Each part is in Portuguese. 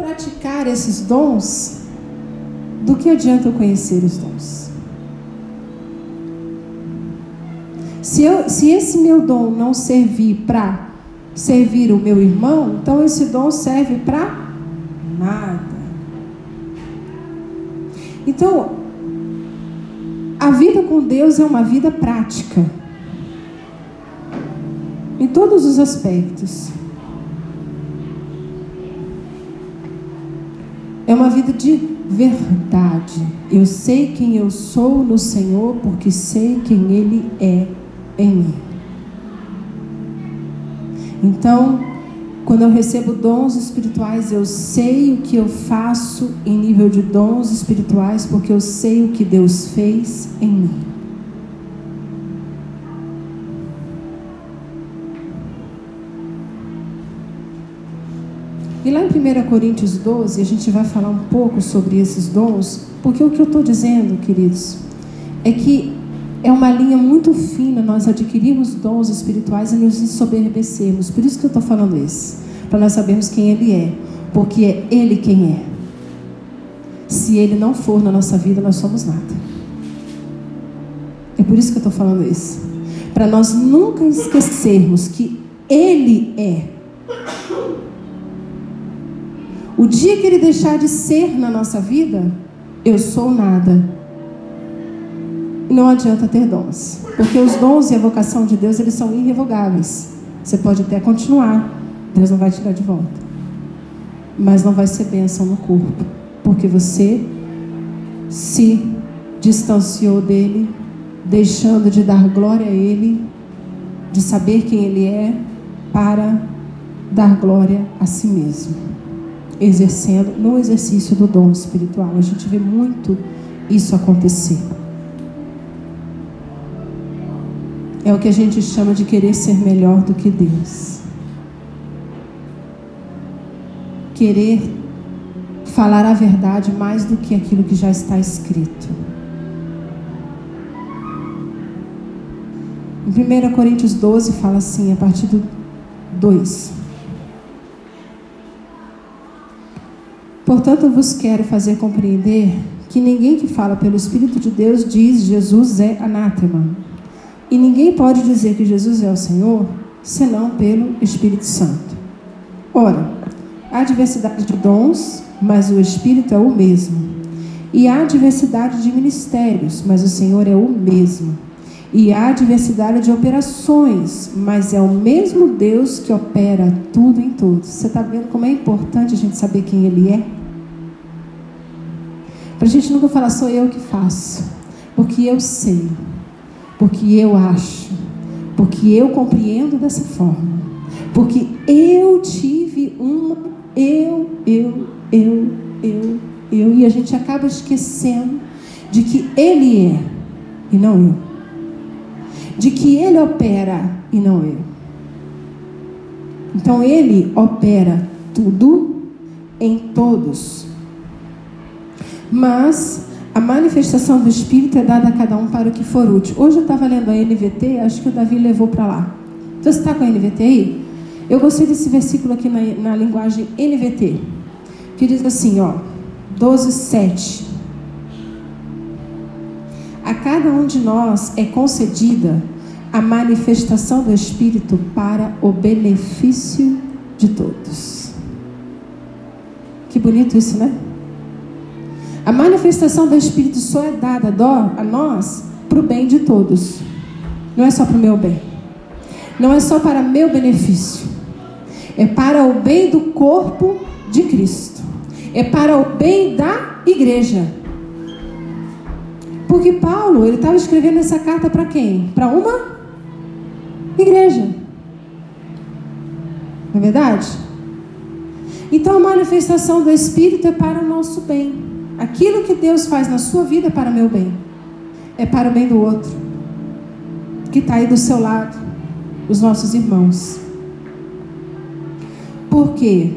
praticar esses dons, do que adianta eu conhecer os dons? Se, eu, se esse meu dom não servir para servir o meu irmão, então esse dom serve para nada. Então, a vida com Deus é uma vida prática. Em todos os aspectos. É uma vida de verdade. Eu sei quem eu sou no Senhor, porque sei quem Ele é em mim. Então, quando eu recebo dons espirituais, eu sei o que eu faço em nível de dons espirituais, porque eu sei o que Deus fez em mim. E lá em 1 Coríntios 12, a gente vai falar um pouco sobre esses dons, porque o que eu estou dizendo, queridos, é que é uma linha muito fina nós adquirirmos dons espirituais e nos ensoberbecermos. Por isso que eu estou falando isso. Para nós sabermos quem Ele é. Porque é Ele quem é. Se Ele não for na nossa vida, nós somos nada. É por isso que eu estou falando isso. Para nós nunca esquecermos que Ele é. O dia que Ele deixar de ser na nossa vida, eu sou nada não adianta ter dons. Porque os dons e a vocação de Deus, eles são irrevogáveis. Você pode até continuar, Deus não vai tirar de volta. Mas não vai ser bênção no corpo. Porque você se distanciou dele, deixando de dar glória a ele, de saber quem ele é, para dar glória a si mesmo. Exercendo no exercício do dom espiritual. A gente vê muito isso acontecer. É o que a gente chama de querer ser melhor do que Deus. Querer falar a verdade mais do que aquilo que já está escrito. Em 1 Coríntios 12 fala assim, a partir do 2. Portanto, vos quero fazer compreender que ninguém que fala pelo Espírito de Deus diz Jesus é anátema e ninguém pode dizer que Jesus é o Senhor senão pelo Espírito Santo. Ora, há diversidade de dons, mas o Espírito é o mesmo. E há diversidade de ministérios, mas o Senhor é o mesmo. E há diversidade de operações, mas é o mesmo Deus que opera tudo em todos. Você está vendo como é importante a gente saber quem Ele é? Para a gente nunca falar, sou eu que faço, porque eu sei porque eu acho, porque eu compreendo dessa forma, porque eu tive uma, eu, eu, eu, eu, eu, e a gente acaba esquecendo de que Ele é e não eu, de que Ele opera e não eu. Então Ele opera tudo em todos. Mas a manifestação do Espírito é dada a cada um para o que for útil. Hoje eu estava lendo a NVT, acho que o Davi levou para lá. Então, você está com a NVT aí? Eu gostei desse versículo aqui na, na linguagem NVT, que diz assim, ó, 12, 7. A cada um de nós é concedida a manifestação do Espírito para o benefício de todos. Que bonito isso, né? A manifestação do Espírito só é dada a nós para o bem de todos. Não é só para o meu bem. Não é só para meu benefício. É para o bem do corpo de Cristo. É para o bem da igreja. Porque Paulo, ele estava escrevendo essa carta para quem? Para uma igreja. Não é verdade? Então a manifestação do Espírito é para o nosso bem. Aquilo que Deus faz na sua vida é para o meu bem, é para o bem do outro, que está aí do seu lado, os nossos irmãos. Porque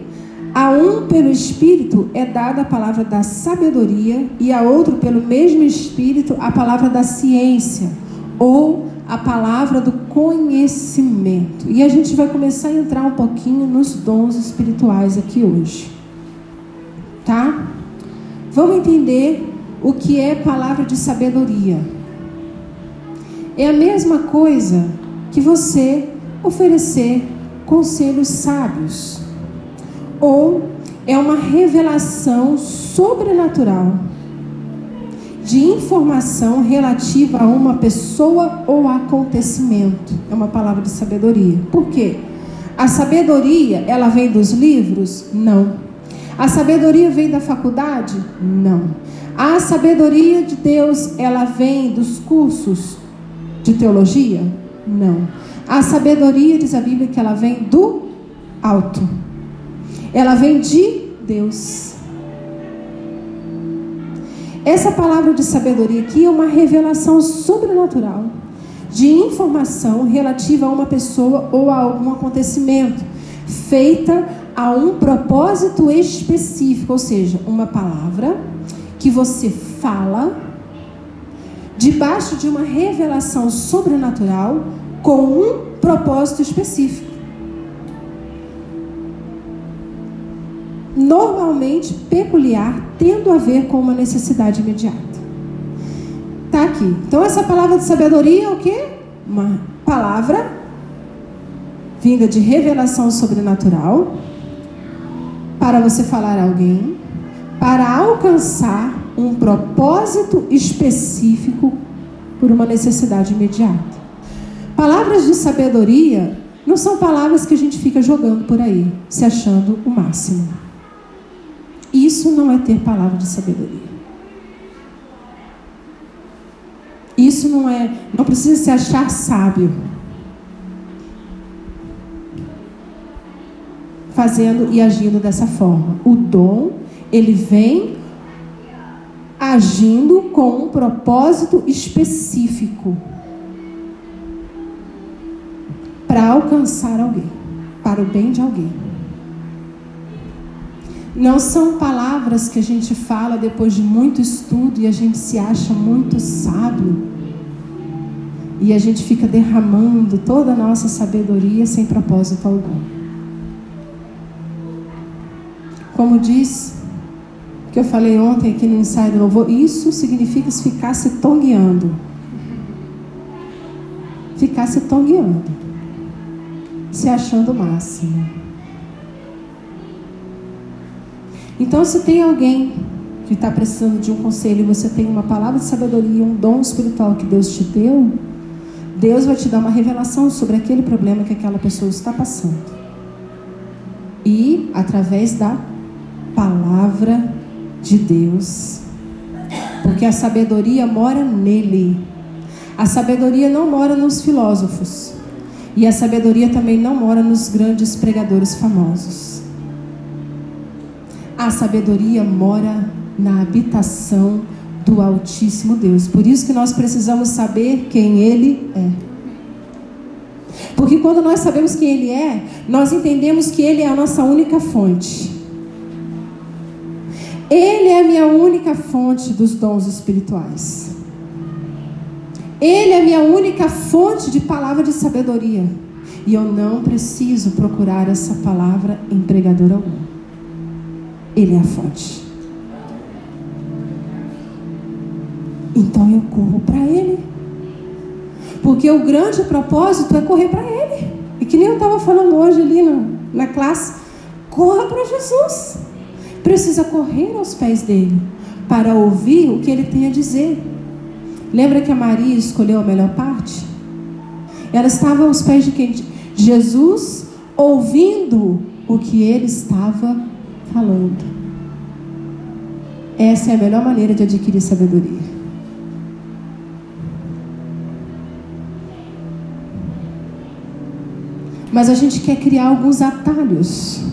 a um pelo Espírito é dada a palavra da sabedoria e a outro pelo mesmo Espírito a palavra da ciência ou a palavra do conhecimento. E a gente vai começar a entrar um pouquinho nos dons espirituais aqui hoje. tá? Vamos entender o que é palavra de sabedoria. É a mesma coisa que você oferecer conselhos sábios. Ou é uma revelação sobrenatural de informação relativa a uma pessoa ou acontecimento. É uma palavra de sabedoria. Por quê? A sabedoria, ela vem dos livros? Não. A sabedoria vem da faculdade? Não. A sabedoria de Deus, ela vem dos cursos de teologia? Não. A sabedoria, diz a Bíblia, que ela vem do alto. Ela vem de Deus. Essa palavra de sabedoria aqui é uma revelação sobrenatural de informação relativa a uma pessoa ou a algum acontecimento, feita a um propósito específico, ou seja, uma palavra que você fala debaixo de uma revelação sobrenatural com um propósito específico. Normalmente peculiar, tendo a ver com uma necessidade imediata. Tá aqui. Então essa palavra de sabedoria é o quê? Uma palavra vinda de revelação sobrenatural para você falar a alguém, para alcançar um propósito específico por uma necessidade imediata. Palavras de sabedoria não são palavras que a gente fica jogando por aí, se achando o máximo. Isso não é ter palavra de sabedoria. Isso não é, não precisa se achar sábio. Fazendo e agindo dessa forma. O dom, ele vem agindo com um propósito específico para alcançar alguém, para o bem de alguém. Não são palavras que a gente fala depois de muito estudo e a gente se acha muito sábio. E a gente fica derramando toda a nossa sabedoria sem propósito algum. Como diz que eu falei ontem aqui no ensaio do louvor, isso significa ficar se tongueando. Ficar se tongueando. Se achando o máximo. Então, se tem alguém que está precisando de um conselho e você tem uma palavra de sabedoria, um dom espiritual que Deus te deu, Deus vai te dar uma revelação sobre aquele problema que aquela pessoa está passando. E através da palavra de Deus. Porque a sabedoria mora nele. A sabedoria não mora nos filósofos. E a sabedoria também não mora nos grandes pregadores famosos. A sabedoria mora na habitação do Altíssimo Deus. Por isso que nós precisamos saber quem Ele é. Porque quando nós sabemos quem Ele é, nós entendemos que Ele é a nossa única fonte. Ele é a minha única fonte dos dons espirituais. Ele é a minha única fonte de palavra de sabedoria. E eu não preciso procurar essa palavra em pregador algum. Ele é a fonte. Então eu corro para Ele. Porque o grande propósito é correr para Ele. E que nem eu estava falando hoje ali na, na classe. Corra para Jesus precisa correr aos pés dele para ouvir o que ele tem a dizer. Lembra que a Maria escolheu a melhor parte? Ela estava aos pés de quem? Jesus, ouvindo o que ele estava falando. Essa é a melhor maneira de adquirir sabedoria. Mas a gente quer criar alguns atalhos.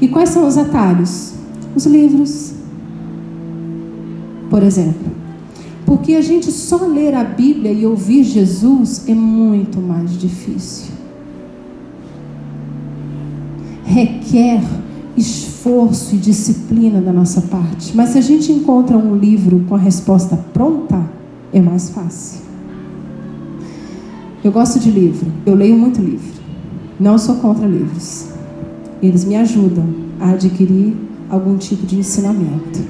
E quais são os atalhos? Os livros. Por exemplo. Porque a gente só ler a Bíblia e ouvir Jesus é muito mais difícil. Requer esforço e disciplina da nossa parte. Mas se a gente encontra um livro com a resposta pronta, é mais fácil. Eu gosto de livro, eu leio muito livro. Não sou contra livros. Eles me ajudam a adquirir algum tipo de ensinamento.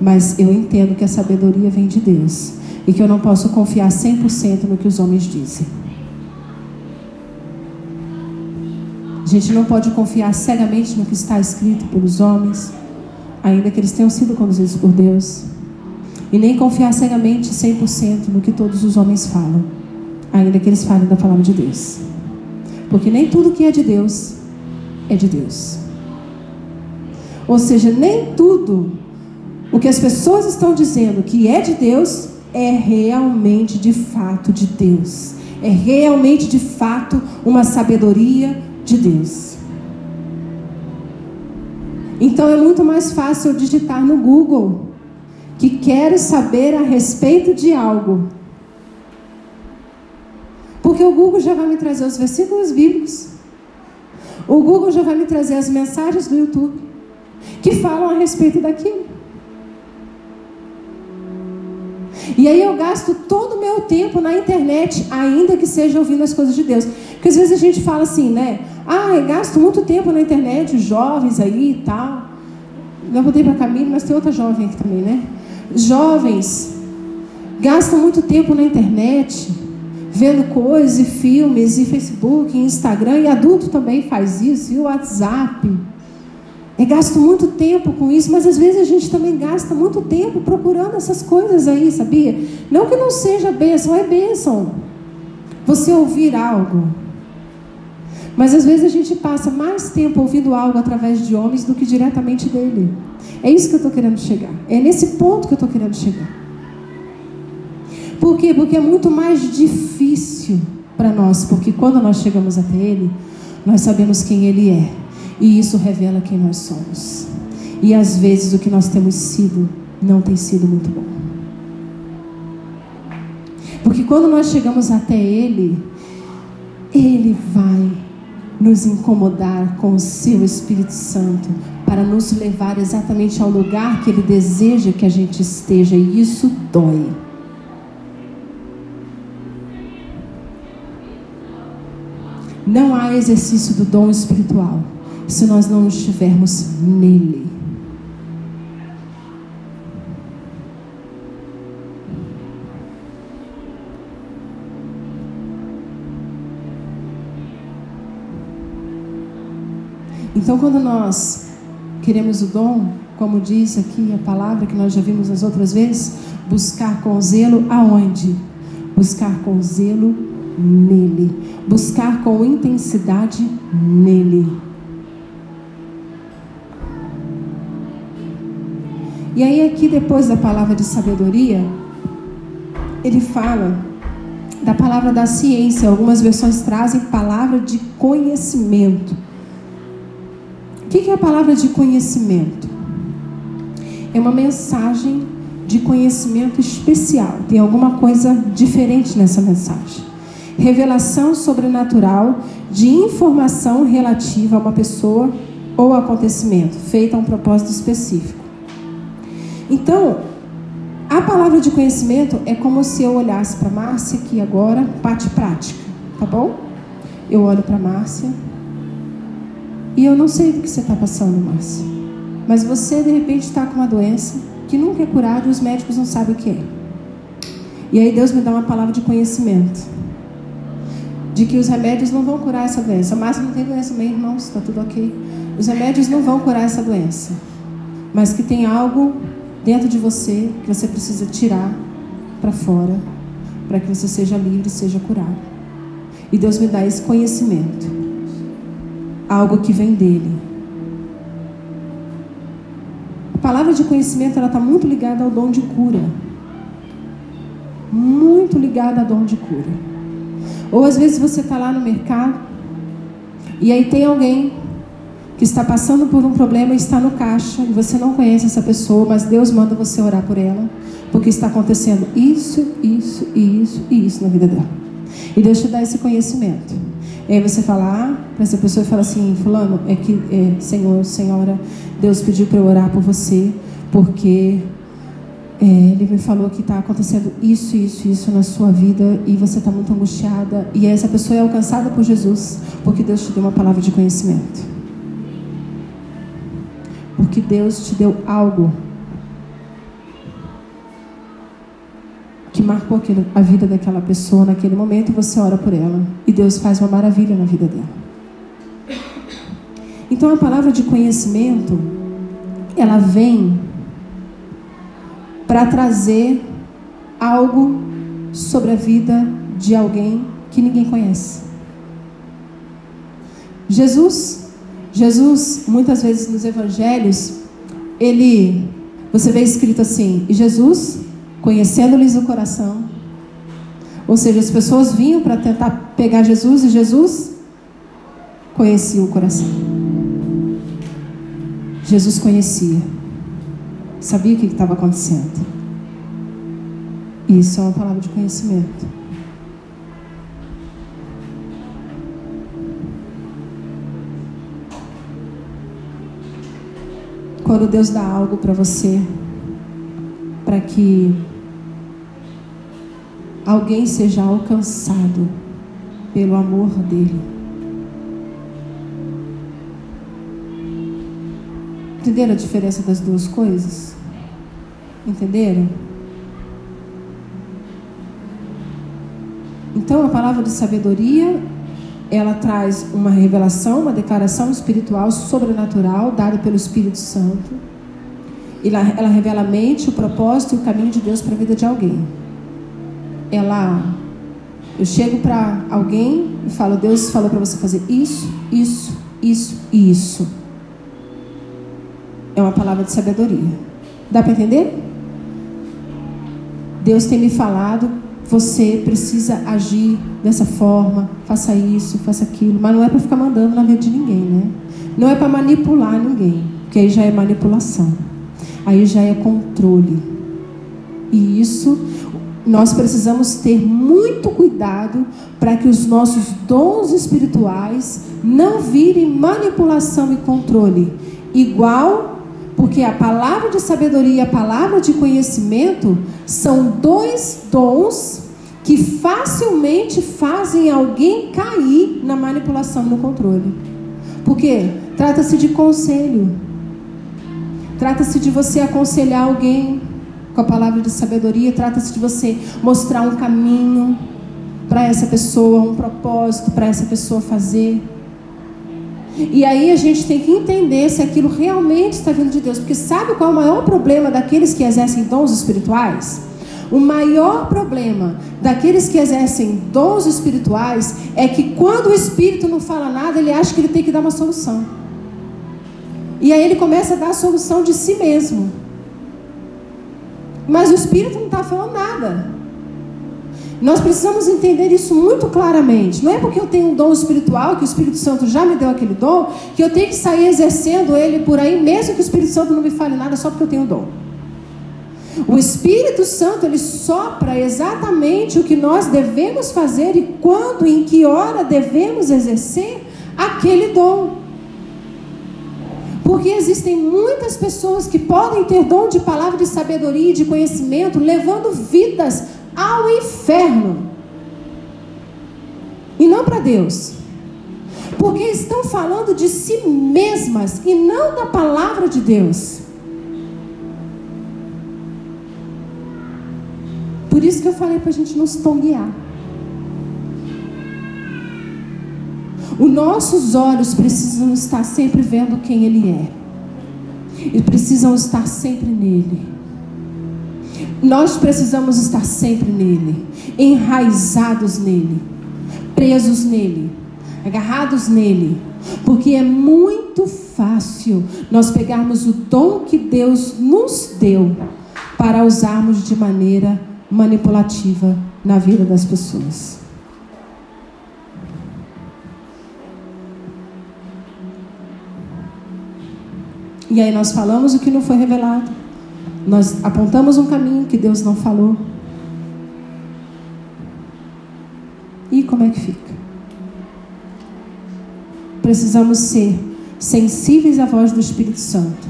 Mas eu entendo que a sabedoria vem de Deus e que eu não posso confiar 100% no que os homens dizem. A gente não pode confiar cegamente no que está escrito pelos homens, ainda que eles tenham sido conduzidos por Deus. E nem confiar cegamente 100% no que todos os homens falam, ainda que eles falem da palavra de Deus. Porque nem tudo que é de Deus é de Deus. Ou seja, nem tudo o que as pessoas estão dizendo que é de Deus é realmente de fato de Deus. É realmente de fato uma sabedoria de Deus. Então é muito mais fácil digitar no Google que quero saber a respeito de algo. Porque o Google já vai me trazer os versículos bíblicos. O Google já vai me trazer as mensagens do YouTube que falam a respeito daquilo. E aí eu gasto todo o meu tempo na internet, ainda que seja ouvindo as coisas de Deus. Porque às vezes a gente fala assim, né? Ah, eu gasto muito tempo na internet, os jovens aí e tal. Eu voltei para Camille, mas tem outra jovem aqui também, né? Jovens gastam muito tempo na internet, vendo coisas e filmes, e Facebook, e Instagram, e adulto também faz isso, e o WhatsApp. Eu gasto muito tempo com isso, mas às vezes a gente também gasta muito tempo procurando essas coisas aí, sabia? Não que não seja bênção, é bênção. Você ouvir algo. Mas às vezes a gente passa mais tempo ouvindo algo através de homens do que diretamente dele. É isso que eu estou querendo chegar. É nesse ponto que eu estou querendo chegar. Por quê? Porque é muito mais difícil para nós, porque quando nós chegamos até Ele, nós sabemos quem Ele é. E isso revela quem nós somos. E às vezes o que nós temos sido não tem sido muito bom. Porque quando nós chegamos até Ele, Ele vai nos incomodar com o seu Espírito Santo para nos levar exatamente ao lugar que Ele deseja que a gente esteja, e isso dói. Não há exercício do dom espiritual se nós não estivermos nele. Então, quando nós queremos o dom, como diz aqui a palavra que nós já vimos as outras vezes, buscar com zelo aonde? Buscar com zelo nele. Buscar com intensidade nele. E aí, aqui, depois da palavra de sabedoria, ele fala da palavra da ciência. Algumas versões trazem palavra de conhecimento. O que é a palavra de conhecimento? É uma mensagem de conhecimento especial. Tem alguma coisa diferente nessa mensagem. Revelação sobrenatural de informação relativa a uma pessoa ou acontecimento, feita a um propósito específico. Então, a palavra de conhecimento é como se eu olhasse para Márcia aqui agora, parte prática, tá bom? Eu olho para Márcia e eu não sei do que você está passando, Márcia. Mas você de repente está com uma doença que nunca é curada e os médicos não sabem o que é. E aí Deus me dá uma palavra de conhecimento. De que os remédios não vão curar essa doença. A Márcia não tem doença mesmo, irmãos, está tudo ok. Os remédios não vão curar essa doença. Mas que tem algo dentro de você que você precisa tirar para fora, para que você seja livre seja curado. E Deus me dá esse conhecimento, algo que vem dele. A palavra de conhecimento ela está muito ligada ao dom de cura, muito ligada ao dom de cura. Ou às vezes você está lá no mercado e aí tem alguém que está passando por um problema e está no caixa e você não conhece essa pessoa, mas Deus manda você orar por ela, porque está acontecendo isso, isso, isso e isso na vida dela. E Deus te dá esse conhecimento. E aí você fala ah, para essa pessoa e fala assim, fulano, é que é, Senhor, Senhora, Deus pediu para eu orar por você, porque é, ele me falou que está acontecendo isso, isso, isso na sua vida e você está muito angustiada. E essa pessoa é alcançada por Jesus, porque Deus te deu uma palavra de conhecimento. Porque Deus te deu algo que marcou a vida daquela pessoa naquele momento você ora por ela. E Deus faz uma maravilha na vida dela. Então a palavra de conhecimento, ela vem para trazer algo sobre a vida de alguém que ninguém conhece. Jesus, Jesus, muitas vezes nos evangelhos, ele, você vê escrito assim, e Jesus, conhecendo-lhes o coração, ou seja, as pessoas vinham para tentar pegar Jesus e Jesus conhecia o coração. Jesus conhecia, sabia o que estava acontecendo. Isso é uma palavra de conhecimento. Quando Deus dá algo para você, para que alguém seja alcançado pelo amor dele. Entenderam a diferença das duas coisas? Entenderam? Então, a palavra de sabedoria ela traz uma revelação, uma declaração espiritual sobrenatural dada pelo Espírito Santo. Ela, ela revela a mente, o propósito e o caminho de Deus para a vida de alguém. Ela, eu chego para alguém e falo, Deus falou para você fazer isso, isso, isso e isso. É uma palavra de sabedoria. Dá para entender? Deus tem me falado você precisa agir dessa forma, faça isso, faça aquilo, mas não é para ficar mandando na vida de ninguém, né? Não é para manipular ninguém, porque aí já é manipulação, aí já é controle. E isso nós precisamos ter muito cuidado para que os nossos dons espirituais não virem manipulação e controle, igual porque a palavra de sabedoria e a palavra de conhecimento são dois dons que facilmente fazem alguém cair na manipulação no controle. Porque trata-se de conselho. Trata-se de você aconselhar alguém com a palavra de sabedoria, trata-se de você mostrar um caminho para essa pessoa, um propósito para essa pessoa fazer. E aí a gente tem que entender se aquilo realmente está vindo de Deus. Porque sabe qual é o maior problema daqueles que exercem dons espirituais? O maior problema daqueles que exercem dons espirituais é que quando o Espírito não fala nada, ele acha que ele tem que dar uma solução. E aí ele começa a dar a solução de si mesmo. Mas o Espírito não está falando nada. Nós precisamos entender isso muito claramente. Não é porque eu tenho um dom espiritual, que o Espírito Santo já me deu aquele dom, que eu tenho que sair exercendo ele por aí, mesmo que o Espírito Santo não me fale nada, só porque eu tenho o dom. O Espírito Santo, ele sopra exatamente o que nós devemos fazer e quando, em que hora devemos exercer aquele dom. Porque existem muitas pessoas que podem ter dom de palavra de sabedoria e de conhecimento, levando vidas ao inferno. E não para Deus. Porque estão falando de si mesmas e não da palavra de Deus. Por isso que eu falei para a gente não se tonguear. Os nossos olhos precisam estar sempre vendo quem Ele é. E precisam estar sempre nele. Nós precisamos estar sempre nele, enraizados nele, presos nele, agarrados nele, porque é muito fácil nós pegarmos o dom que Deus nos deu para usarmos de maneira manipulativa na vida das pessoas. E aí nós falamos o que não foi revelado. Nós apontamos um caminho que Deus não falou. E como é que fica? Precisamos ser sensíveis à voz do Espírito Santo.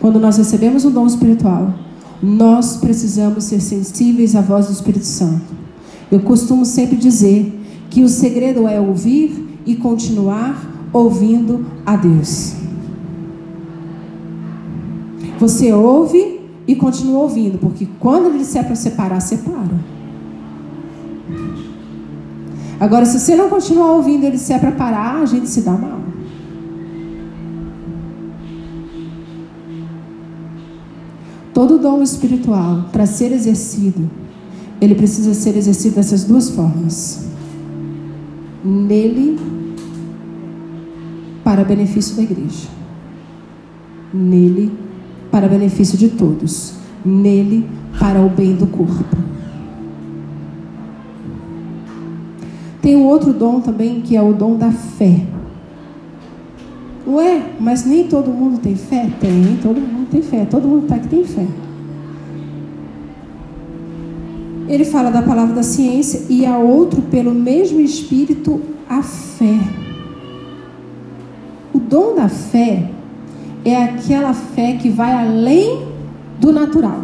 Quando nós recebemos um dom espiritual, nós precisamos ser sensíveis à voz do Espírito Santo. Eu costumo sempre dizer que o segredo é ouvir e continuar ouvindo a Deus. Você ouve e continua ouvindo, porque quando ele disser para separar, separa. Agora, se você não continuar ouvindo ele disser para parar, a gente se dá mal. Todo dom espiritual, para ser exercido, ele precisa ser exercido dessas duas formas. Nele, para benefício da igreja. Nele, para benefício de todos. Nele, para o bem do corpo. Tem um outro dom também, que é o dom da fé. Ué, mas nem todo mundo tem fé? Tem, todo mundo tem fé. Todo mundo está aqui tem fé. Ele fala da palavra da ciência e a outro, pelo mesmo Espírito, a fé. O dom da fé é aquela fé que vai além do natural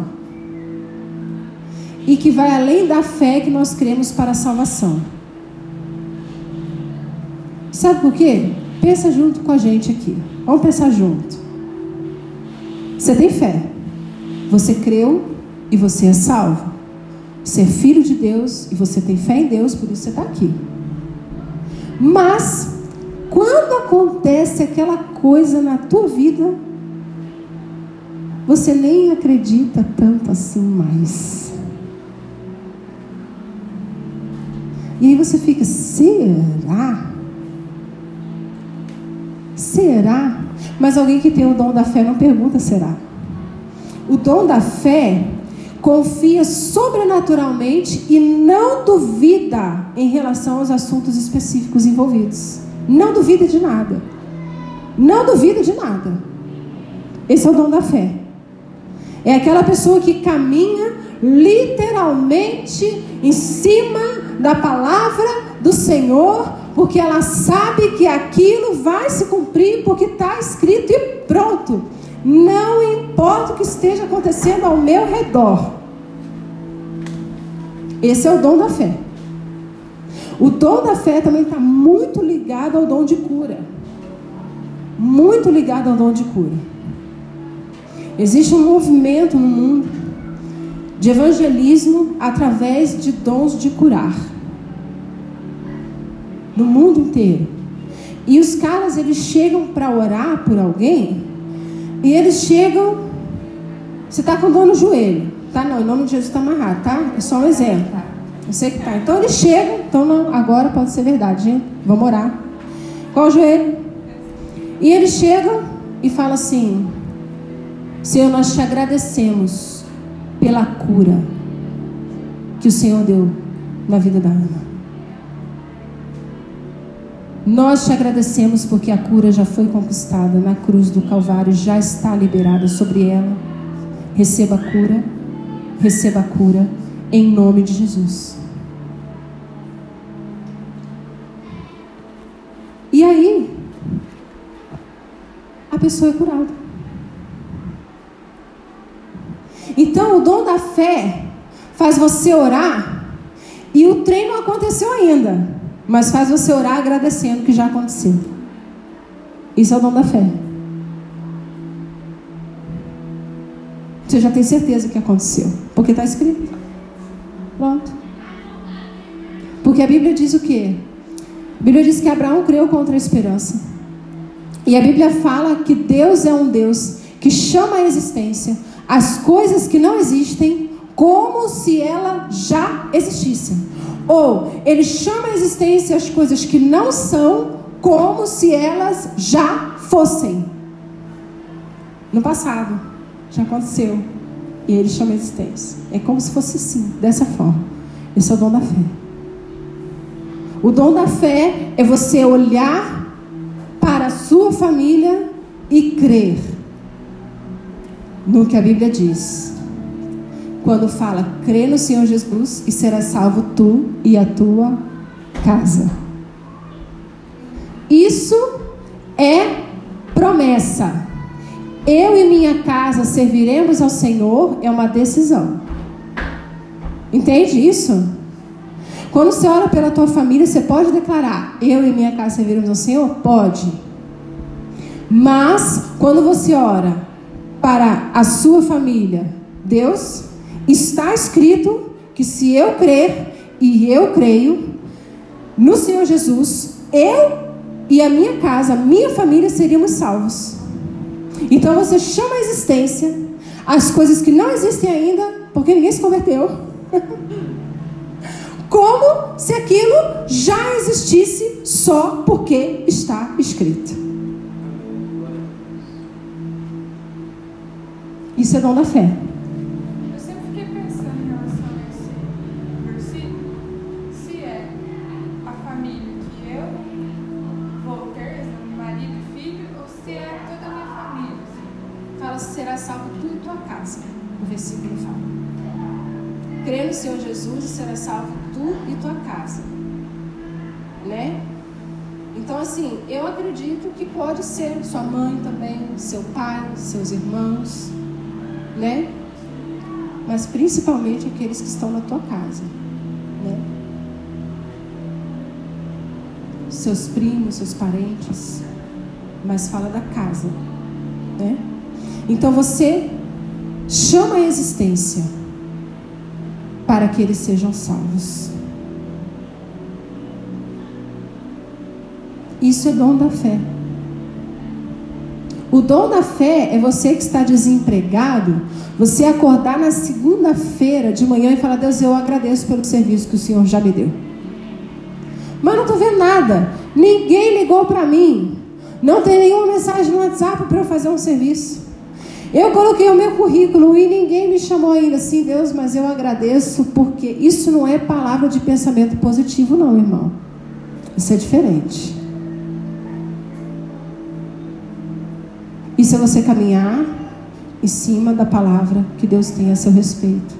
e que vai além da fé que nós cremos para a salvação. Sabe por quê? Pensa junto com a gente aqui. Vamos pensar junto. Você tem fé. Você creu e você é salvo. Você é filho de Deus e você tem fé em Deus, por isso você está aqui. Mas, quando acontece aquela coisa na tua vida, você nem acredita tanto assim mais. E aí você fica, será? Será? Mas alguém que tem o dom da fé não pergunta será. O dom da fé confia sobrenaturalmente e não duvida em relação aos assuntos específicos envolvidos. Não duvida de nada. Não duvida de nada. Esse é o dom da fé. É aquela pessoa que caminha literalmente em cima da palavra do Senhor porque ela sabe que aquilo vai se cumprir, porque está escrito e pronto. Não importa o que esteja acontecendo ao meu redor. Esse é o dom da fé. O dom da fé também está muito ligado ao dom de cura. Muito ligado ao dom de cura. Existe um movimento no mundo de evangelismo através de dons de curar no mundo inteiro. E os caras, eles chegam para orar por alguém, e eles chegam. Você está com dor no joelho, tá? Não, em nome de Jesus está amarrado, tá? É só um exemplo. Eu sei que tá. Então eles chegam, então não, agora pode ser verdade, gente. Vamos orar. Qual o joelho? E eles chegam e falam assim: Senhor, nós te agradecemos pela cura que o Senhor deu na vida da Ana. Nós te agradecemos porque a cura já foi conquistada na cruz do Calvário, já está liberada sobre ela. Receba a cura, receba a cura, em nome de Jesus. E aí, a pessoa é curada. Então, o dom da fé faz você orar e o treino não aconteceu ainda. Mas faz você orar agradecendo que já aconteceu. Isso é o dom da fé. Você já tem certeza que aconteceu. Porque está escrito. Pronto. Porque a Bíblia diz o quê? A Bíblia diz que Abraão creu contra a esperança. E a Bíblia fala que Deus é um Deus que chama a existência as coisas que não existem como se elas já existissem. Ou ele chama a existência as coisas que não são como se elas já fossem. No passado, já aconteceu. E ele chama existência. É como se fosse assim, dessa forma. Esse é o dom da fé. O dom da fé é você olhar para a sua família e crer no que a Bíblia diz quando fala: crê no Senhor Jesus e será salvo tu e a tua casa. Isso é promessa. Eu e minha casa serviremos ao Senhor é uma decisão. Entende isso? Quando você ora pela tua família, você pode declarar: Eu e minha casa serviremos ao Senhor? Pode. Mas, quando você ora para a sua família, Deus, está escrito que se eu crer e eu creio no Senhor Jesus, eu e a minha casa, minha família seríamos salvos. Então você chama a existência as coisas que não existem ainda, porque ninguém se converteu. Como se aquilo já existisse só porque está escrito. Isso é dom da fé. Jesus e será salvo tu e tua casa. Né? Então, assim, eu acredito que pode ser sua mãe também, seu pai, seus irmãos, né? Mas principalmente aqueles que estão na tua casa, né? Seus primos, seus parentes, mas fala da casa, né? Então você chama a existência para que eles sejam salvos. Isso é dom da fé. O dom da fé é você que está desempregado, você acordar na segunda-feira de manhã e falar: Deus, eu agradeço pelo serviço que o Senhor já me deu. Mas não estou vendo nada. Ninguém ligou para mim. Não tem nenhuma mensagem no WhatsApp para eu fazer um serviço. Eu coloquei o meu currículo e ninguém me chamou ainda assim, Deus, mas eu agradeço porque isso não é palavra de pensamento positivo, não, irmão. Isso é diferente. Isso é você caminhar em cima da palavra que Deus tem a seu respeito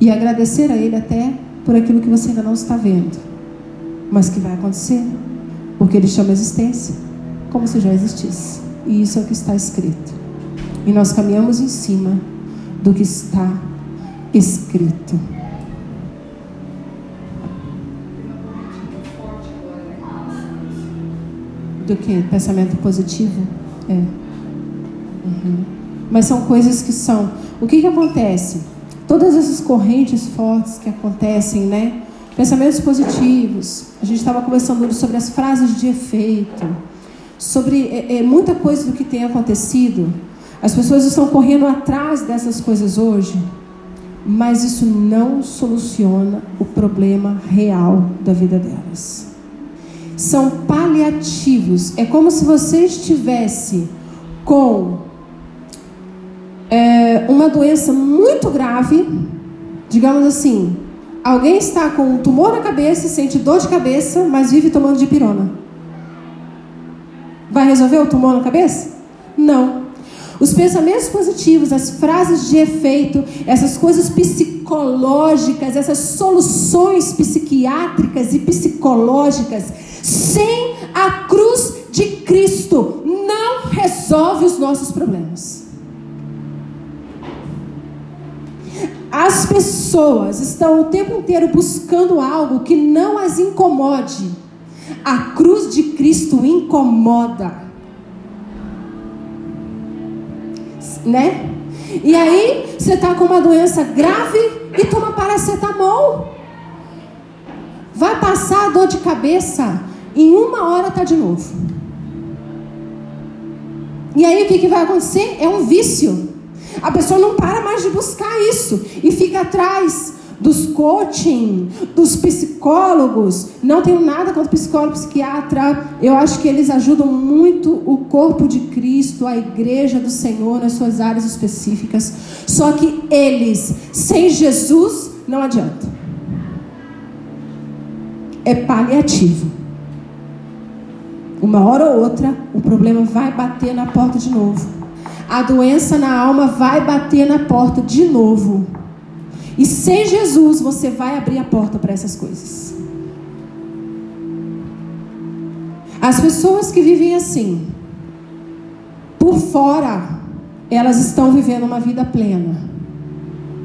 e agradecer a Ele até por aquilo que você ainda não está vendo, mas que vai acontecer, porque Ele chama a existência como se já existisse. E isso é o que está escrito. E nós caminhamos em cima do que está escrito. Do que? Pensamento positivo? É. Uhum. Mas são coisas que são. O que, que acontece? Todas essas correntes fortes que acontecem, né? Pensamentos positivos. A gente estava conversando sobre as frases de efeito, sobre é, é, muita coisa do que tem acontecido. As pessoas estão correndo atrás dessas coisas hoje, mas isso não soluciona o problema real da vida delas. São paliativos. É como se você estivesse com é, uma doença muito grave, digamos assim, alguém está com um tumor na cabeça sente dor de cabeça, mas vive tomando de pirona. Vai resolver o tumor na cabeça? Não. Os pensamentos positivos, as frases de efeito, essas coisas psicológicas, essas soluções psiquiátricas e psicológicas, sem a cruz de Cristo, não resolve os nossos problemas. As pessoas estão o tempo inteiro buscando algo que não as incomode. A cruz de Cristo incomoda. Né? E aí você está com uma doença grave e toma paracetamol. Vai passar a dor de cabeça, em uma hora tá de novo. E aí o que, que vai acontecer? É um vício. A pessoa não para mais de buscar isso e fica atrás dos coaching, dos psicólogos. Não tenho nada contra psicólogo, psiquiatra. Eu acho que eles ajudam muito o corpo de Cristo, a igreja do Senhor nas suas áreas específicas. Só que eles, sem Jesus, não adianta. É paliativo. Uma hora ou outra, o problema vai bater na porta de novo. A doença na alma vai bater na porta de novo. E sem Jesus você vai abrir a porta para essas coisas. As pessoas que vivem assim, por fora, elas estão vivendo uma vida plena.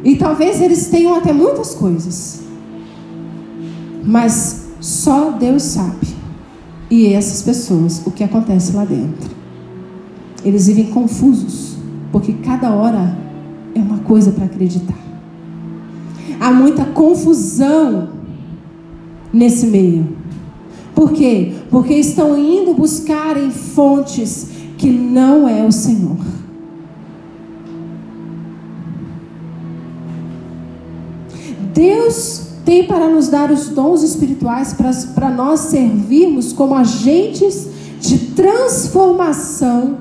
E talvez eles tenham até muitas coisas. Mas só Deus sabe. E essas pessoas, o que acontece lá dentro. Eles vivem confusos. porque cada hora é uma coisa para acreditar. Há muita confusão nesse meio. Por quê? Porque estão indo buscar em fontes que não é o Senhor. Deus tem para nos dar os dons espirituais para nós servirmos como agentes de transformação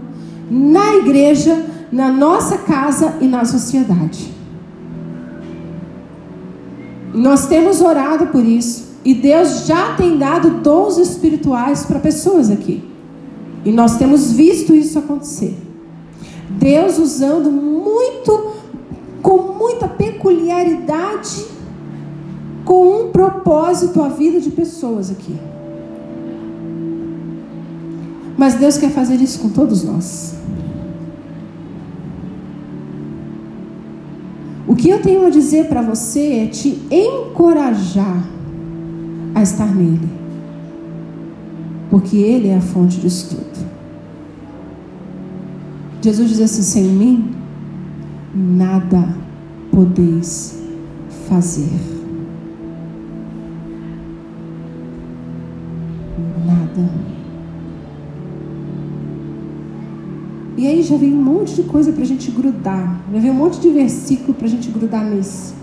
na igreja, na nossa casa e na sociedade. Nós temos orado por isso e Deus já tem dado dons espirituais para pessoas aqui. E nós temos visto isso acontecer. Deus usando muito, com muita peculiaridade, com um propósito a vida de pessoas aqui. Mas Deus quer fazer isso com todos nós. O que eu tenho a dizer para você é te encorajar a estar nele. Porque ele é a fonte disso tudo. Jesus diz assim: sem mim, nada podeis fazer. Nada. E aí já vem um monte de coisa para a gente grudar. Já vem um monte de versículo para a gente grudar nisso.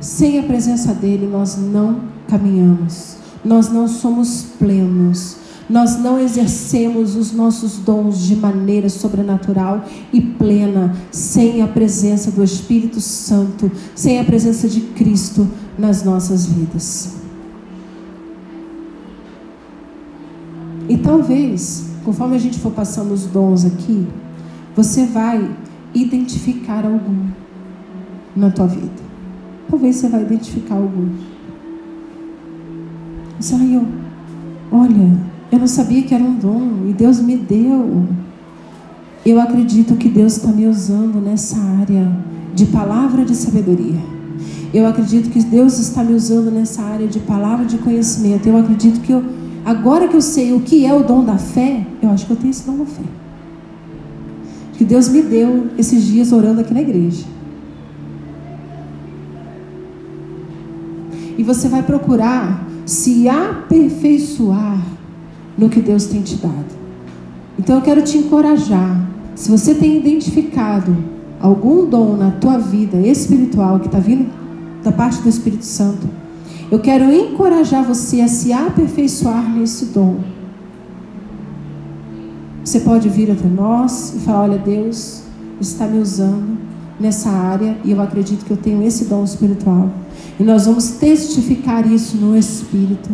Sem a presença dele, nós não caminhamos, nós não somos plenos, nós não exercemos os nossos dons de maneira sobrenatural e plena, sem a presença do Espírito Santo, sem a presença de Cristo nas nossas vidas. E talvez, conforme a gente for passando os dons aqui, você vai identificar algum na tua vida. Talvez você vai identificar algum. Você eu, olha, eu não sabia que era um dom e Deus me deu. Eu acredito que Deus está me usando nessa área de palavra de sabedoria. Eu acredito que Deus está me usando nessa área de palavra de conhecimento. Eu acredito que eu, agora que eu sei o que é o dom da fé, eu acho que eu tenho esse dom da fé. Que Deus me deu esses dias orando aqui na igreja. E você vai procurar se aperfeiçoar no que Deus tem te dado. Então eu quero te encorajar. Se você tem identificado algum dom na tua vida espiritual que está vindo da parte do Espírito Santo, eu quero encorajar você a se aperfeiçoar nesse dom. Você pode vir até nós e falar: Olha, Deus está me usando nessa área e eu acredito que eu tenho esse dom espiritual. E nós vamos testificar isso no Espírito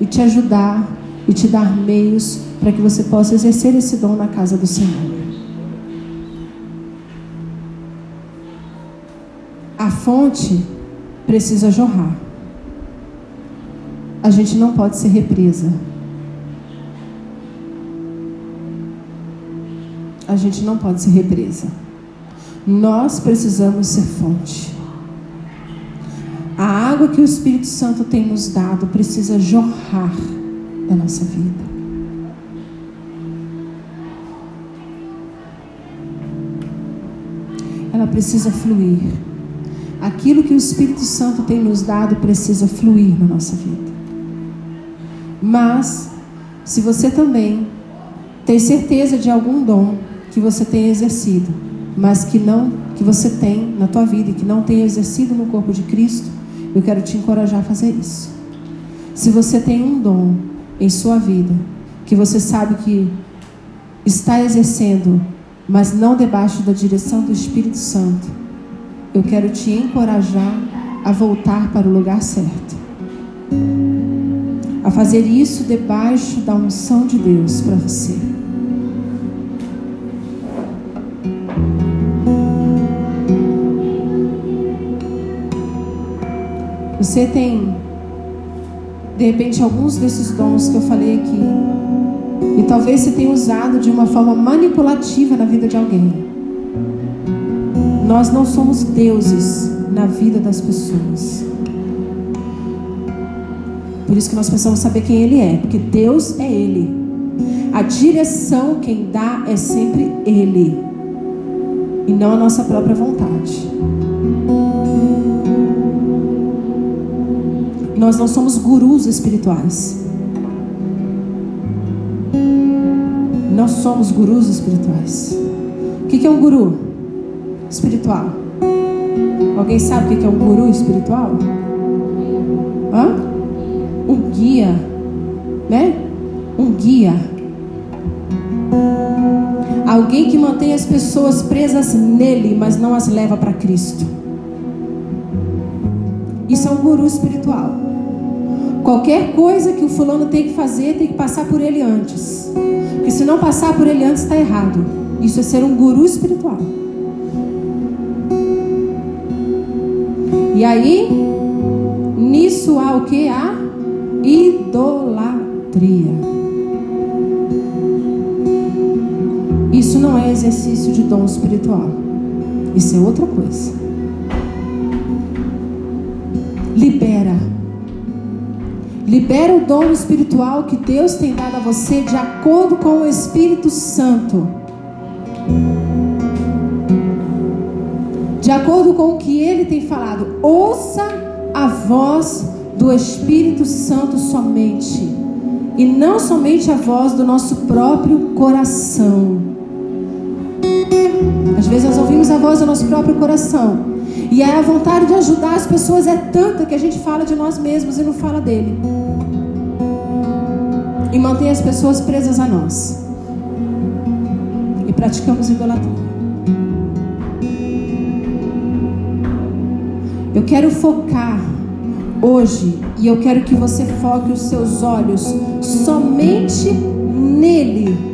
e te ajudar e te dar meios para que você possa exercer esse dom na casa do Senhor. A fonte precisa jorrar. A gente não pode ser represa. A gente não pode ser represa. Nós precisamos ser fonte. A água que o Espírito Santo tem nos dado precisa jorrar da nossa vida. Ela precisa fluir. Aquilo que o Espírito Santo tem nos dado precisa fluir na nossa vida. Mas, se você também tem certeza de algum dom que você tem exercido, mas que não que você tem na tua vida e que não tem exercido no corpo de Cristo, eu quero te encorajar a fazer isso. Se você tem um dom em sua vida, que você sabe que está exercendo, mas não debaixo da direção do Espírito Santo, eu quero te encorajar a voltar para o lugar certo. A fazer isso debaixo da unção de Deus para você. Você tem, de repente, alguns desses dons que eu falei aqui. E talvez você tenha usado de uma forma manipulativa na vida de alguém. Nós não somos deuses na vida das pessoas. Por isso que nós precisamos saber quem Ele é, porque Deus é Ele. A direção quem dá é sempre Ele, e não a nossa própria vontade. Nós não somos gurus espirituais. Nós somos gurus espirituais. O que é um guru espiritual? Alguém sabe o que é um guru espiritual? Hã? Um guia, né? Um guia. Alguém que mantém as pessoas presas nele, mas não as leva para Cristo. É um guru espiritual. Qualquer coisa que o fulano tem que fazer, tem que passar por ele antes. Porque se não passar por ele antes, está errado. Isso é ser um guru espiritual. E aí, nisso há o que? A idolatria. Isso não é exercício de dom espiritual. Isso é outra coisa. Libera Libera o dom espiritual que Deus tem dado a você de acordo com o Espírito Santo. De acordo com o que ele tem falado. Ouça a voz do Espírito Santo somente. E não somente a voz do nosso próprio coração. Às vezes nós ouvimos a voz do nosso próprio coração. E a vontade de ajudar as pessoas é tanta que a gente fala de nós mesmos e não fala dele. E mantém as pessoas presas a nós. E praticamos idolatria. Eu quero focar hoje e eu quero que você foque os seus olhos somente nele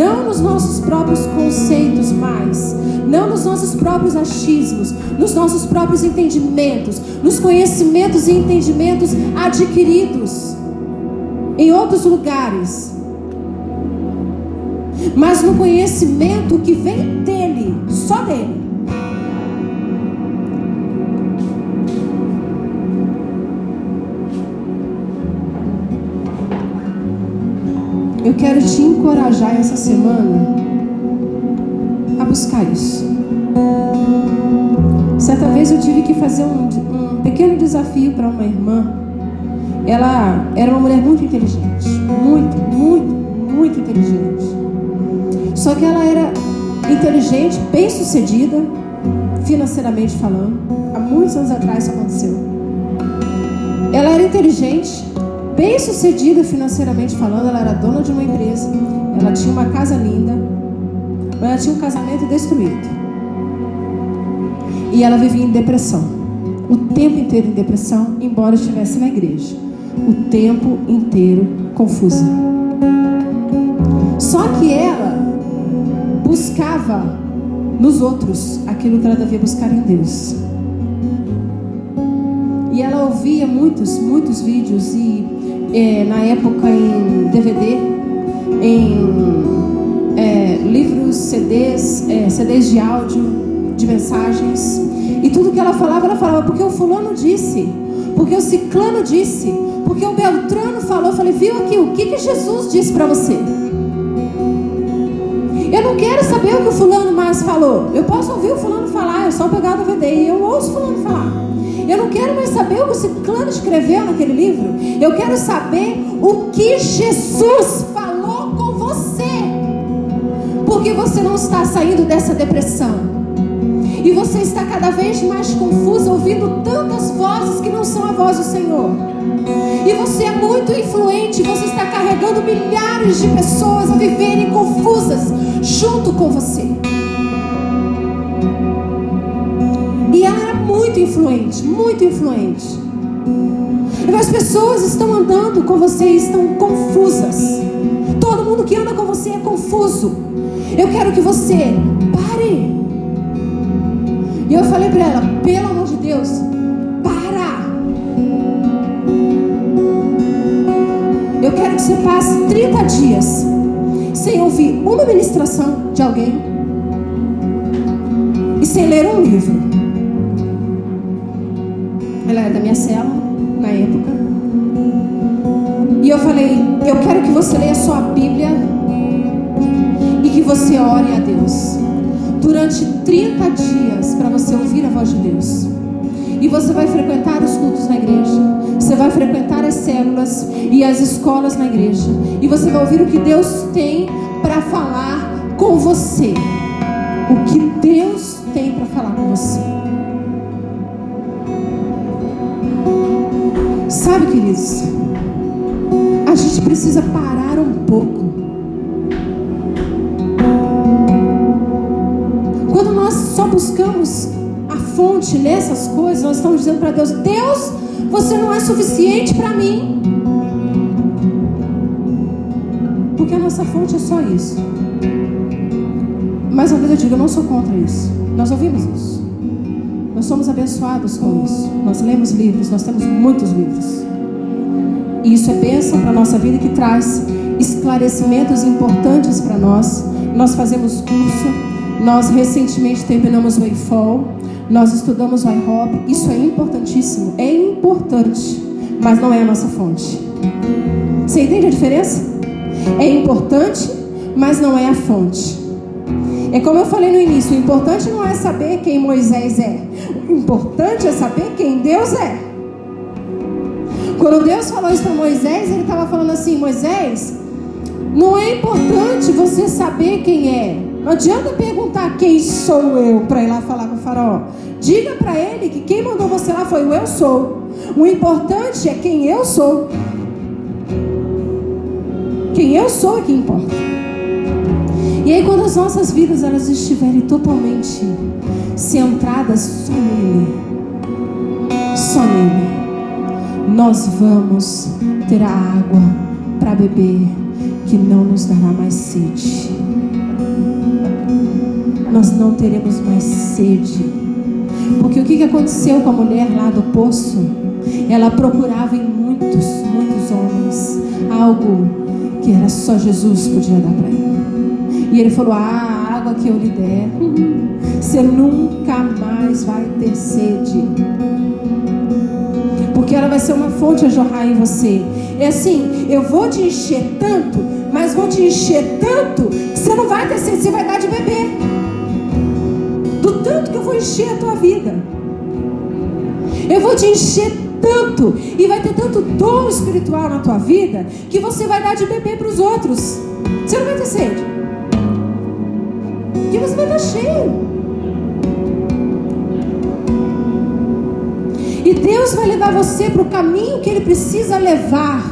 não nos nossos próprios conceitos mais, não nos nossos próprios achismos, nos nossos próprios entendimentos, nos conhecimentos e entendimentos adquiridos em outros lugares, mas no conhecimento que vem dele, só dele. Eu quero te encorajar essa semana a buscar isso. Certa vez eu tive que fazer um, um pequeno desafio para uma irmã. Ela era uma mulher muito inteligente, muito, muito, muito inteligente. Só que ela era inteligente, bem sucedida, financeiramente falando. Há muitos anos atrás isso aconteceu. Ela era inteligente, bem sucedida financeiramente falando, ela era dona de uma empresa, ela tinha uma casa linda, mas ela tinha um casamento destruído. E ela vivia em depressão. O tempo inteiro em depressão, embora estivesse na igreja. O tempo inteiro confusa. Só que ela buscava nos outros aquilo que ela devia buscar em Deus. E ela ouvia muitos, muitos vídeos e é, na época em DVD, em é, livros, CDs, é, CDs de áudio, de mensagens. E tudo que ela falava, ela falava, porque o fulano disse, porque o ciclano disse, porque o Beltrano falou. Eu falei, viu aqui, o que, que Jesus disse para você? Eu não quero saber o que o fulano mais falou. Eu posso ouvir o fulano falar, é só pegar o DVD e eu ouço o fulano falar. Eu não quero mais saber o que o ciclano escreveu naquele livro. Eu quero saber o que Jesus falou com você. Porque você não está saindo dessa depressão. E você está cada vez mais confuso, ouvindo tantas vozes que não são a voz do Senhor. E você é muito influente, você está carregando milhares de pessoas a viverem confusas junto com você. Influente, muito influente. As pessoas estão andando com você e estão confusas. Todo mundo que anda com você é confuso. Eu quero que você pare. E eu falei para ela, pelo amor de Deus, para. Eu quero que você passe 30 dias sem ouvir uma ministração de alguém e sem ler um livro. Ela era da minha cela na época. E eu falei: Eu quero que você leia a Bíblia e que você ore a Deus durante 30 dias para você ouvir a voz de Deus. E você vai frequentar os cultos na igreja. Você vai frequentar as células e as escolas na igreja. E você vai ouvir o que Deus tem para falar com você. O que Deus tem para falar com você. Sabe, queridos? A gente precisa parar um pouco. Quando nós só buscamos a fonte nessas coisas, nós estamos dizendo para Deus: Deus, você não é suficiente para mim. Porque a nossa fonte é só isso. Mais uma vez eu digo, eu não sou contra isso. Nós ouvimos isso. Nós somos abençoados com isso. Nós lemos livros, nós temos muitos livros. E isso é bênção para a nossa vida que traz esclarecimentos importantes para nós. Nós fazemos curso, nós recentemente terminamos o EIFOL, nós estudamos o IHOP. Isso é importantíssimo, é importante, mas não é a nossa fonte. Você entende a diferença? É importante, mas não é a fonte. É como eu falei no início: o importante não é saber quem Moisés é, o importante é saber quem Deus é. Quando Deus falou isso para Moisés, ele estava falando assim: Moisés, não é importante você saber quem é. Não adianta perguntar quem sou eu para ir lá falar com o faraó. Diga para ele que quem mandou você lá foi o eu sou. O importante é quem eu sou. Quem eu sou é que importa. E aí quando as nossas vidas elas estiverem totalmente centradas só nele, só nele, nós vamos ter a água para beber que não nos dará mais sede. Nós não teremos mais sede. Porque o que aconteceu com a mulher lá do poço? Ela procurava em muitos, muitos homens algo que era só Jesus podia dar para ela. E ele falou: Ah, a água que eu lhe der, você nunca mais vai ter sede. Porque ela vai ser uma fonte a jorrar em você. É assim: eu vou te encher tanto, mas vou te encher tanto, que você não vai ter sede, você vai dar de beber. Do tanto que eu vou encher a tua vida. Eu vou te encher tanto e vai ter tanto dom espiritual na tua vida que você vai dar de beber para os outros. Você não vai ter sede que você vai estar cheio. E Deus vai levar você para o caminho que Ele precisa levar.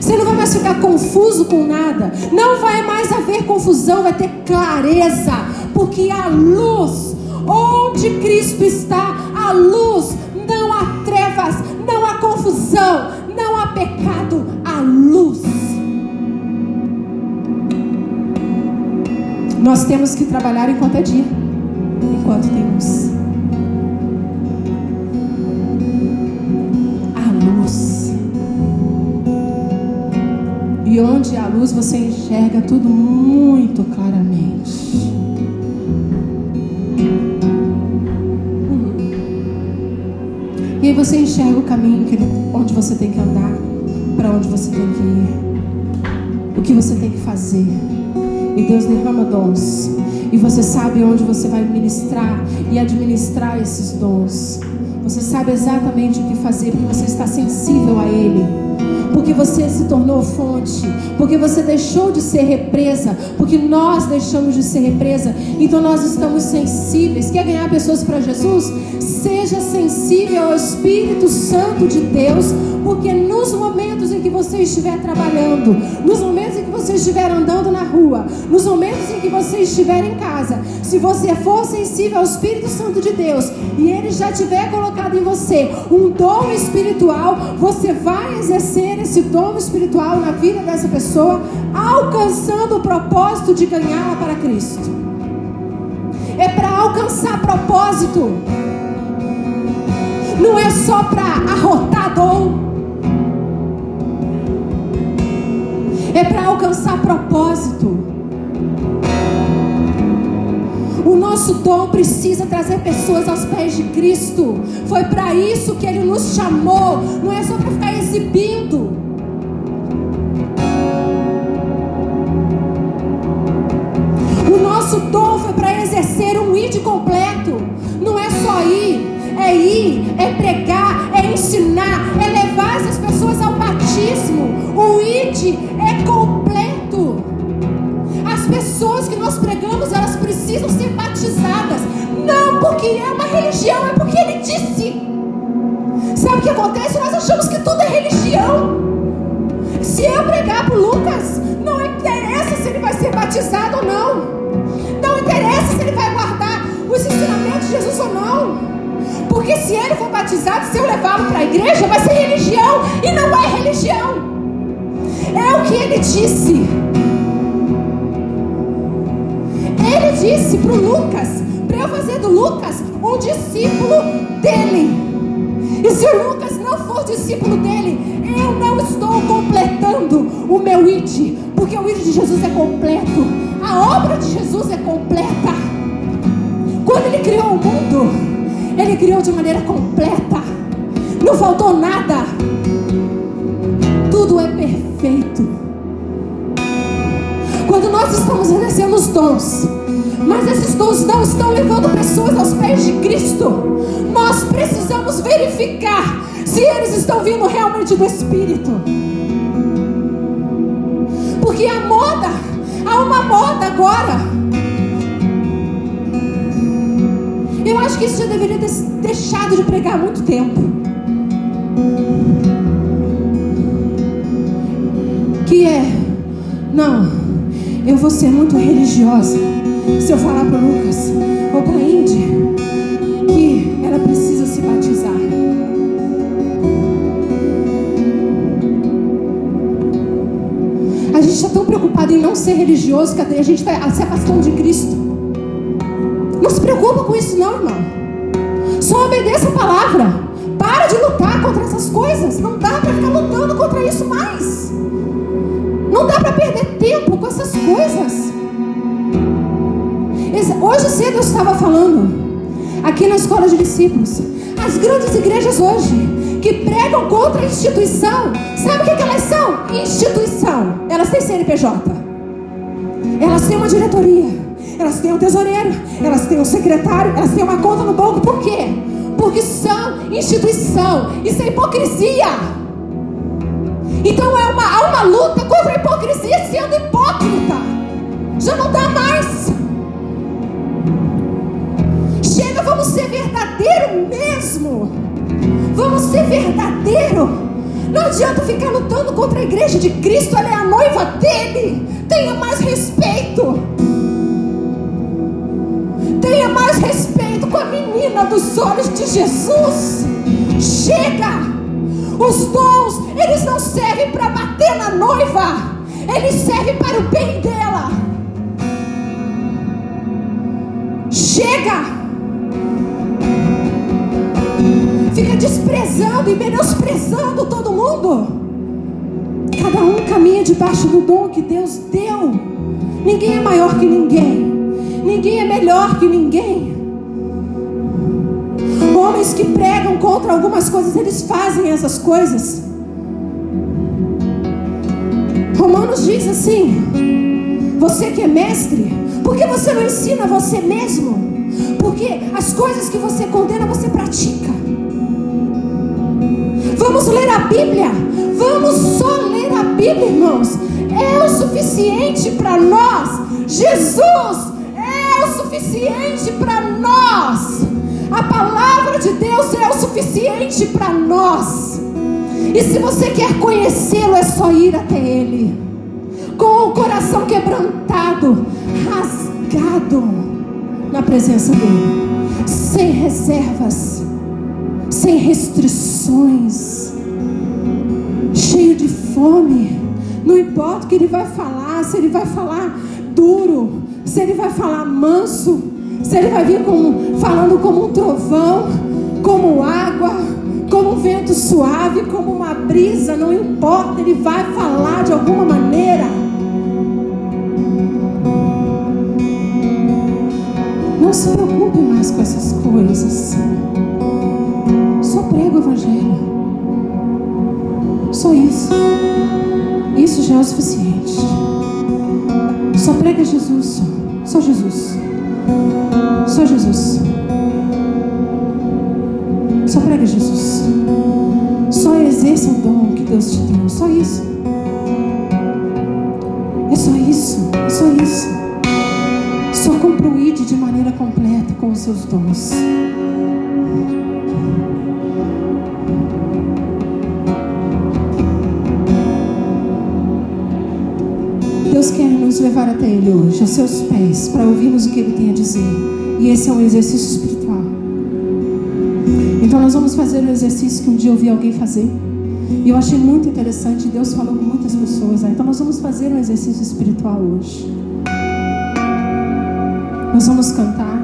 Você não vai mais ficar confuso com nada. Não vai mais haver confusão, vai ter clareza. Porque a luz, onde Cristo está, a luz, não há trevas, não há confusão, não há pecado, a luz. Nós temos que trabalhar enquanto é dia, enquanto tem luz. Onde há luz você enxerga tudo muito claramente. E aí você enxerga o caminho que ele, onde você tem que andar, para onde você tem que ir, o que você tem que fazer. E Deus derrama dons. E você sabe onde você vai ministrar e administrar esses dons. Você sabe exatamente o que fazer, porque você está sensível a Ele. Porque você se tornou fonte. Porque você deixou de ser represa. Porque nós deixamos de ser represa. Então nós estamos sensíveis. Quer ganhar pessoas para Jesus? Seja sensível ao Espírito Santo de Deus. Porque nos momentos em que você estiver trabalhando, nos momentos em que você estiver andando na rua, nos momentos em que você estiver em casa, se você for sensível ao Espírito Santo de Deus e ele já tiver colocado em você um dom espiritual, você vai exercer esse dom espiritual na vida dessa pessoa, alcançando o propósito de ganhá-la para Cristo. É para alcançar propósito. Não é só para arrotar dom. é para alcançar propósito. O nosso dom precisa trazer pessoas aos pés de Cristo. Foi para isso que Ele nos chamou. Não é só para ficar exibindo. O nosso dom foi para exercer um id completo. Não é só ir, é ir, é pregar, é ensinar, é levar essas pessoas ao batismo. O id é completo. As pessoas que nós pregamos, elas precisam ser batizadas. Não porque é uma religião, é porque ele disse. Sabe o que acontece? Nós achamos que tudo é religião. Se eu pregar para Lucas, não interessa se ele vai ser batizado ou não. Não interessa se ele vai guardar os ensinamentos de Jesus ou não. Porque se ele for batizado, se eu levá-lo para a igreja, vai ser religião. E não é religião. É o que ele disse. Ele disse para o Lucas, para eu fazer do Lucas um discípulo dele. E se o Lucas não for discípulo dele, eu não estou completando o meu id, porque o id de Jesus é completo, a obra de Jesus é completa. Quando ele criou o mundo, ele criou de maneira completa, não faltou nada, tudo é perfeito. Quando nós estamos exercendo os dons, mas esses dons não estão levando pessoas aos pés de Cristo, nós precisamos verificar se eles estão vindo realmente do Espírito. Porque a moda, há uma moda agora. Eu acho que isso já deveria ter deixado de pregar há muito tempo. Que é, não, eu vou ser muito religiosa se eu falar para Lucas ou para Indy que ela precisa se batizar. A gente está tão preocupado em não ser religioso que a gente está se afastando de Cristo. Não se preocupa com isso, não, irmão. Só obedeça a palavra. Para de lutar contra essas coisas. Não dá para ficar lutando contra isso mais. Não dá para perder tempo com essas coisas. Hoje cedo eu estava falando, aqui na escola de discípulos, as grandes igrejas hoje, que pregam contra a instituição, sabe o que, elas são? Instituição. Elas têm CNPJ, elas têm uma diretoria, elas têm um tesoureiro, elas têm um secretário, elas têm uma conta no banco, por quê? Porque são instituição, isso é hipocrisia. Então é uma, há uma luta contra a hipocrisia sendo hipócrita. Já não dá mais. Vamos ser verdadeiro mesmo. Vamos ser verdadeiro. Não adianta ficar lutando contra a igreja de Cristo, ela é a noiva dele. Tenha mais respeito. Tenha mais respeito com a menina dos olhos de Jesus. Chega. Os dons, eles não servem para bater na noiva. Eles servem para o bem dela. Chega fica desprezando e menosprezando todo mundo. Cada um caminha debaixo do dom que Deus deu. Ninguém é maior que ninguém. Ninguém é melhor que ninguém. Homens que pregam contra algumas coisas, eles fazem essas coisas. Romanos diz assim: Você que é mestre, por que você não ensina você mesmo? Porque as coisas que você condena, você pratica. Vamos ler a Bíblia. Vamos só ler a Bíblia, irmãos. É o suficiente para nós. Jesus é o suficiente para nós. A palavra de Deus é o suficiente para nós. E se você quer conhecê-lo, é só ir até Ele. Com o coração quebrantado, rasgado na presença dEle. Sem reservas sem restrições, cheio de fome. Não importa o que ele vai falar, se ele vai falar duro, se ele vai falar manso, se ele vai vir como, falando como um trovão, como água, como um vento suave, como uma brisa, não importa, ele vai falar de alguma maneira. Não se preocupe mais com essas coisas. Só prega o Evangelho. Só isso. Isso já é o suficiente. Só prega Jesus. Só, Jesus. Só Jesus. Só prega Jesus. Só exerça o dom que Deus te deu. Só isso. É só isso. É só isso. Só ID de maneira completa com os seus dons. Levar até Ele hoje, aos seus pés, para ouvirmos o que Ele tem a dizer. E esse é um exercício espiritual. Então nós vamos fazer um exercício que um dia eu vi alguém fazer. E eu achei muito interessante. Deus falou com muitas pessoas. Né? Então nós vamos fazer um exercício espiritual hoje. Nós vamos cantar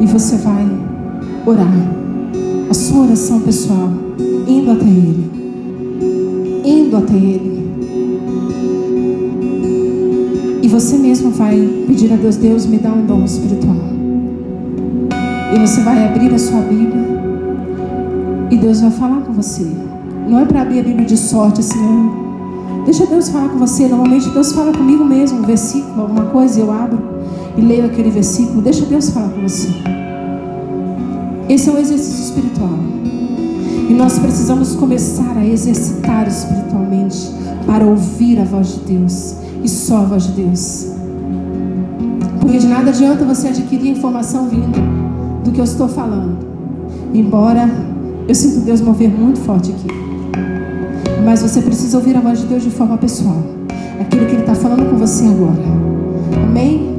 e você vai orar. A sua oração pessoal, indo até Ele. Indo até Ele. E você mesmo vai pedir a Deus, Deus me dá um dom espiritual. E você vai abrir a sua Bíblia e Deus vai falar com você. Não é para abrir a Bíblia de sorte assim, não. Deixa Deus falar com você. Normalmente Deus fala comigo mesmo, um versículo, alguma coisa, eu abro e leio aquele versículo. Deixa Deus falar com você. Esse é um exercício espiritual. E nós precisamos começar a exercitar espiritualmente para ouvir a voz de Deus e só a voz de Deus. Porque de nada adianta você adquirir informação vindo do que eu estou falando. Embora eu sinto Deus mover muito forte aqui. Mas você precisa ouvir a voz de Deus de forma pessoal. Aquilo que Ele está falando com você agora. Amém?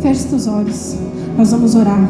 Feche seus olhos. Nós vamos orar.